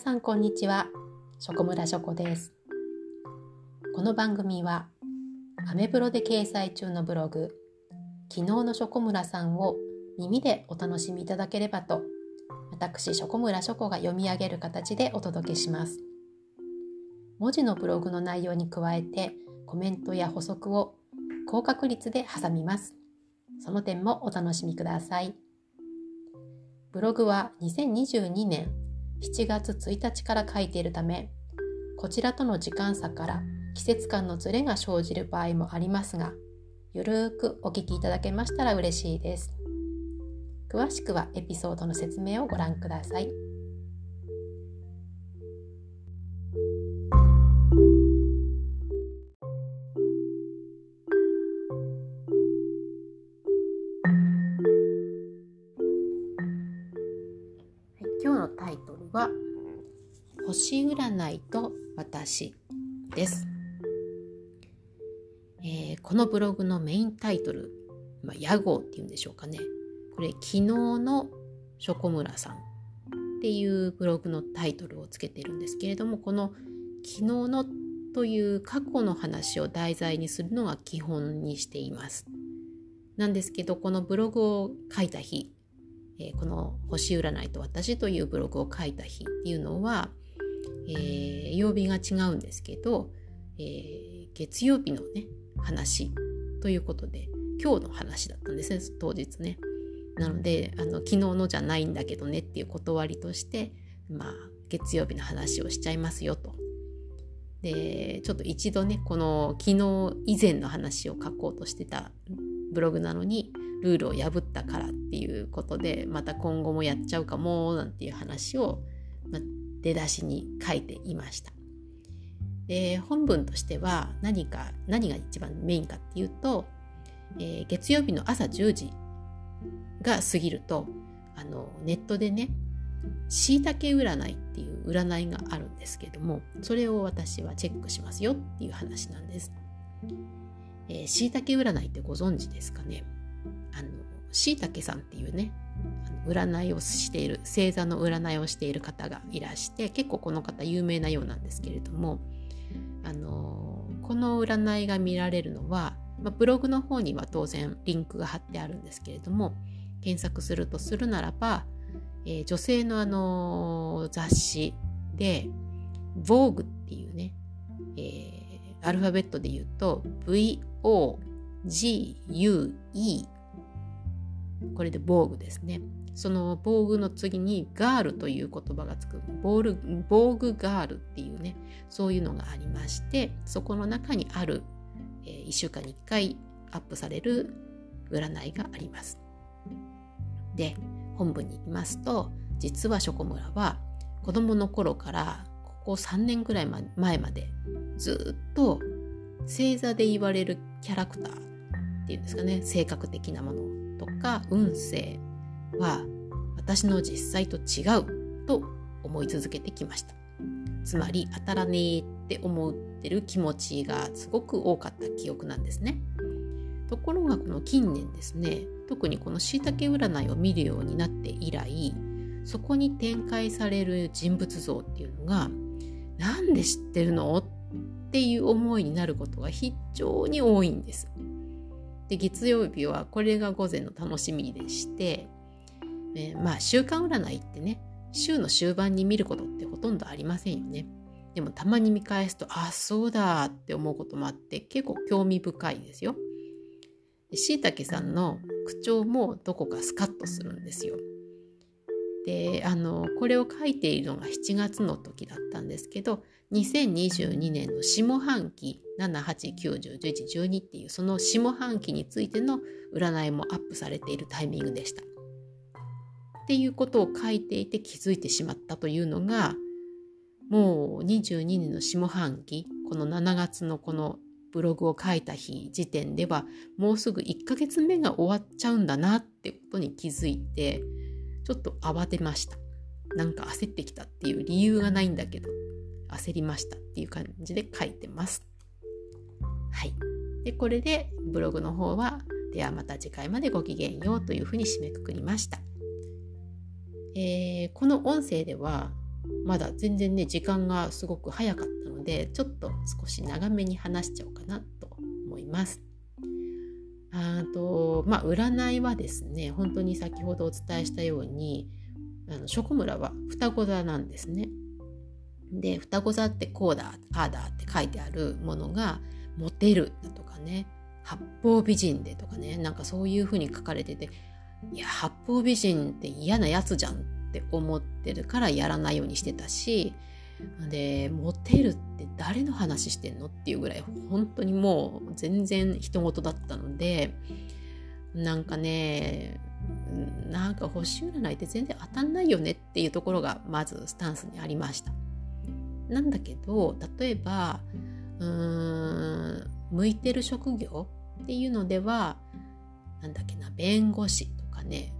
さんこんにちは。ショコムラショコです。この番組はアメブロで掲載中のブログ昨日のショコムラさんを耳でお楽しみいただければと私ショコムラショコが読み上げる形でお届けします。文字のブログの内容に加えてコメントや補足を高確率で挟みます。その点もお楽しみください。ブログは2022年7月1日から書いているためこちらとの時間差から季節感のズレが生じる場合もありますがゆるーくお聞きいただけましたら嬉しいです詳しくはエピソードの説明をご覧ください。星占いと私です、えー、このブログのメインタイトル、まあ、屋号っていうんでしょうかね。これ昨日のショコムラさんっていうブログのタイトルをつけてるんですけれどもこの昨日のという過去の話を題材にするのが基本にしています。なんですけどこのブログを書いた日えこの「星占いと私」というブログを書いた日っていうのはえー、曜日が違うんですけど、えー、月曜日のね話ということで今日の話だったんですね当日ね。なのであの昨日のじゃないんだけどねっていう断りとしてまあ月曜日の話をしちゃいますよと。でちょっと一度ねこの昨日以前の話を書こうとしてたブログなのにルールを破ったからっていうことでまた今後もやっちゃうかもなんていう話を、まあ、出だしに書いていました。で本文としては何か何が一番メインかっていうと、えー、月曜日の朝10時が過ぎるとあのネットでねしいたけ占いっていう占いがあるんですけどもそれを私はチェックしますよっていう話なんです。しいたけ占いってご存知ですかね？あのしいたけさんっていうね占いをしている星座の占いをしている方がいらして結構この方有名なようなんですけれどもあのこの占いが見られるのは、まあ、ブログの方には当然リンクが貼ってあるんですけれども検索するとするならば、えー、女性のあの雑誌で「Vogue」っていうね、えー、アルファベットで言うと VOGUE これで防具ですね。その防具の次にガールという言葉がつくボール防具ガールっていうねそういうのがありましてそこの中にある、えー、1週間に1回アップされる占いがあります。で本文に行きますと実はショコムラは子供の頃からここ3年ぐらい前までずっと星座で言われるキャラクターっていうんですかね性格的なものとか運勢は私の実際と違うと思い続けてきました。つまり当たらねえって思ってる気持ちがすごく多かった記憶なんですね。ところがこの近年ですね特にこのしいたけ占いを見るようになって以来そこに展開される人物像っていうのがなんで知ってるの？っていう思いになることが非常に多いんです。で月曜日はこれが午前の楽しみでして、えー、まあ週間占いってね週の終盤に見ることってほとんどありませんよね。でもたまに見返すとあそうだって思うこともあって結構興味深いですよ。しいたけさんの口調もどこかスカッとするんですよ。であのこれを書いているのが7月の時だったんですけど2022年の下半期78901112っていうその下半期についての占いもアップされているタイミングでした。っていうことを書いていて気づいてしまったというのがもう22年の下半期この7月のこのブログを書いた日時点ではもうすぐ1ヶ月目が終わっちゃうんだなってことに気づいてちょっと慌てました。なんか焦ってきたっていう理由がないんだけど焦りましたっていう感じで書いてます。はい。で、これでブログの方は、ではまた次回までごきげんようというふうに締めくくりました。えー、この音声では、まだ全然ね時間がすごく早かったのでちょっと少し長めに話しちゃおうかなと思います。あとまあ占いはですね本当に先ほどお伝えしたようにあの諸村は双子座なんですね。で双子座ってこうだああだって書いてあるものがモテるだとかね八方美人でとかねなんかそういうふうに書かれてていや八方美人って嫌なやつじゃんって思ってるからやらないようにしてたしでモテるって誰の話してんのっていうぐらい本当にもう全然人事だったのでなんかねなんか星占いって全然当たんないよねっていうところがまずスタンスにありました。なんだけど例えばうーん向いてる職業っていうのではなんだっけな弁護士かね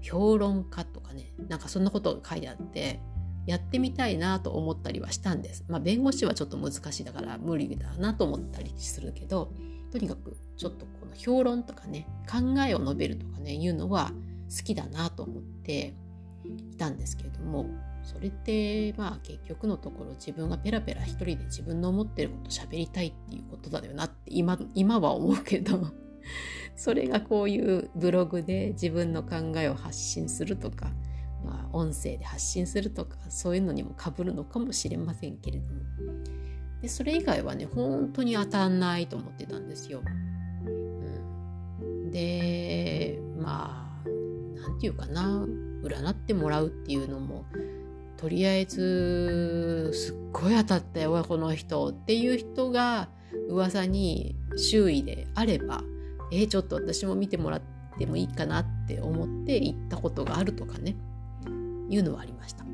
評論家とかねなんかそんなことが書いてあってやってみたいなと思ったりはしたんです。まあ弁護士はちょっと難しいだから無理だなと思ったりするけどとにかくちょっとこの評論とかね考えを述べるとかねいうのは好きだなと思っていたんですけれどもそれってまあ結局のところ自分がペラペラ一人で自分の思ってること喋りたいっていうことだよなって今今は思うけど それがこういうブログで自分の考えを発信するとか、まあ、音声で発信するとかそういうのにもかぶるのかもしれませんけれども。でそれ以外はね本当に当たんないと思ってたんですよ。うん、でまあ何て言うかな。占ってもらうっていうのもとりあえずすっごい当たったよこの人っていう人が噂に周囲であればえー、ちょっと私も見てもらってもいいかなって思って行ったことがあるとかねいうのはありました。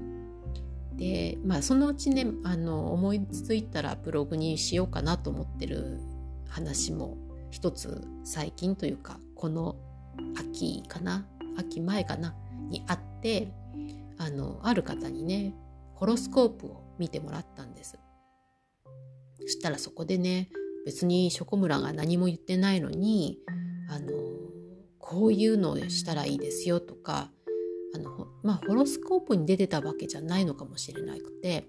でまあそのうちねあの思いついたらブログにしようかなと思ってる話も一つ最近というかこの秋かな秋前かなにあってあのある方にねホロスコープを見てもらったんですそしたらそこでね別にショコムラが何も言ってないのにあのこういうのをしたらいいですよとかあのまあホロスコープに出てたわけじゃないのかもしれなくて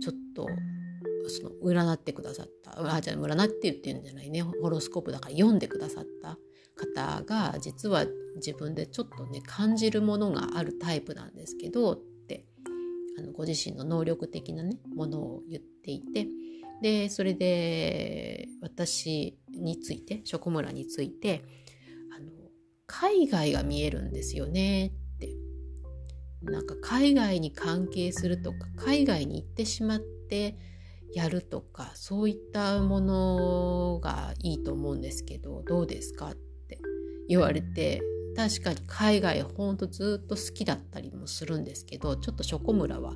ちょっとその占ってくださったあじゃあ占って言ってるんじゃないね。ホロスコープだから読んでくださった方が実は自分でちょっとね感じるものがあるタイプなんですけどってあのご自身の能力的なねものを言っていてでそれで私についてショコムラについてあの海外が見えるんですよねって。なんか海外に関係するとか海外に行ってしまってやるとかそういったものがいいと思うんですけどどうですかって言われて確かに海外ほんとずっと好きだったりもするんですけどちょっとショコムラは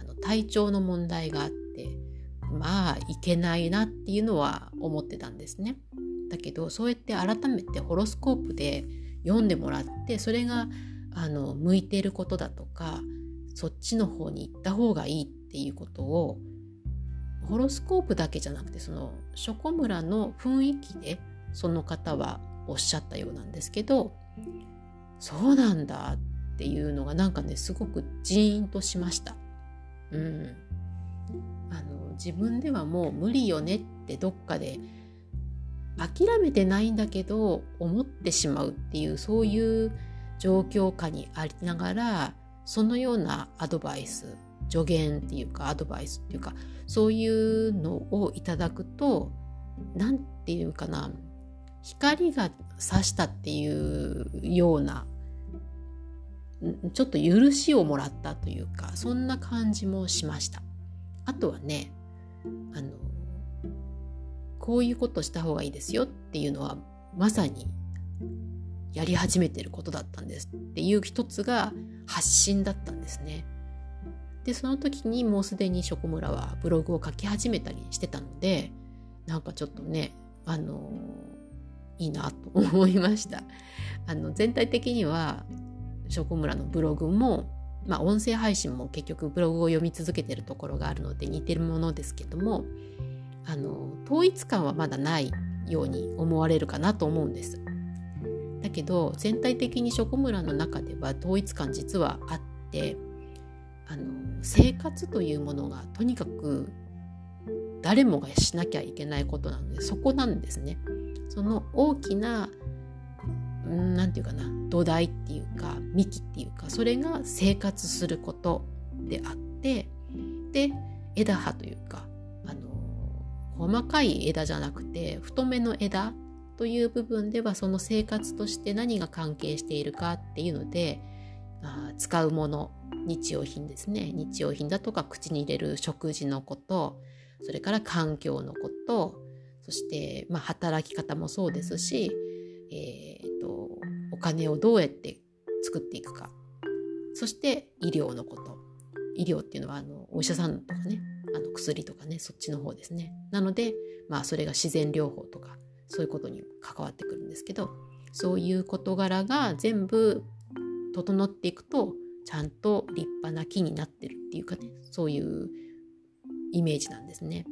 あの体調の問題があってまあいけないなっていうのは思ってたんですね。だけどそうやって改めてホロスコープで読んでもらってそれがあの向いてることだとかそっちの方に行った方がいいっていうことをホロスコープだけじゃなくてそのショコムラの雰囲気でその方はおっしゃったようなんですけどそうなんだっていうのがなんかねすごくジーンとしました。うん、あの自分ではもう無理よねってどっかで諦めてないんだけど思ってしまうっていうそういう状況下にありながらそのようなアドバイス助言っていうかアドバイスっていうかそういうのをいただくと何て言うかな光が差したっていうようなちょっと許しをもらったというかそんな感じもしました。あとはねあのこういうことした方がいいですよっていうのはまさにやり始めてることだったんですっていう一つが発信だったんですね。でその時にもうすでにショコムラはブログを書き始めたりしてたのでなんかちょっとねあのいいなと思いましたあの全体的にはショコムラのブログもまあ音声配信も結局ブログを読み続けてるところがあるので似てるものですけどもあの統一感はまだないように思われるかなと思うんですだけど全体的にショコムラの中では統一感実はあってあの生活というものがとにかく誰もがしなきゃいけないことなのでそこなんですね。その大きな何て言うかな土台っていうか幹っていうかそれが生活することであってで枝葉というかあの細かい枝じゃなくて太めの枝という部分ではその生活として何が関係しているかっていうのであ使うもの日用品ですね。日用品だとか口に入れる食事のことそれから環境のことそして、まあ、働き方もそうですし、えー、金をどうやって作っていくか。そして医療のこと。医療っていうのはあのお医者さんとかねあの薬とかねそっちの方ですね。なので、まあ、それが自然療法とかそういうことに関わってくるんですけどそういう事柄が全部整っていくとちゃんと立派な木になってるっていうかねそういうイメージなんですね。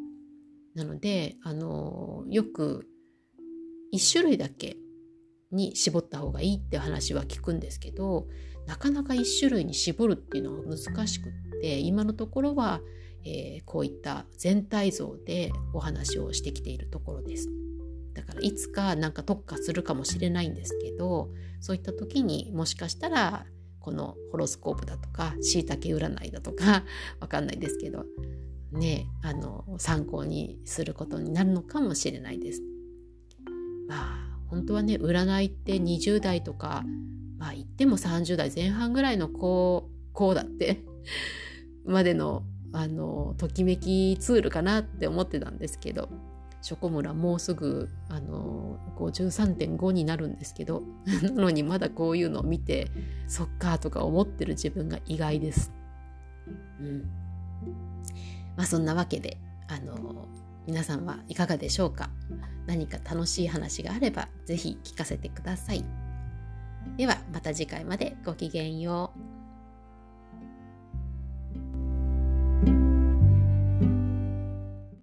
なのであのよく1種類だけに絞った方がいいって話は聞くんですけどなかなか1種類に絞るっていうのは難しくって今のところは、えー、こういった全体像でお話をしてきているところです。だからいつかなんか特化するかもしれないんですけどそういった時にもしかしたらこのホロスコープだとかしいたけ占いだとか わかんないですけどねあの参考にすることになるのかもしれないです。まあ本当はね占いって20代とかまあ言っても30代前半ぐらいの子こうだってまでのあのときめきツールかなって思ってたんですけどショコムラもうすぐあの53.5になるんですけど なのにまだこういうのを見てそっかとか思ってる自分が意外です。うんまあ、そんなわけであの皆さんはいかがでしょうか？何か楽しい話があれば是非聞かせてください。ではまた次回までごきげんよう。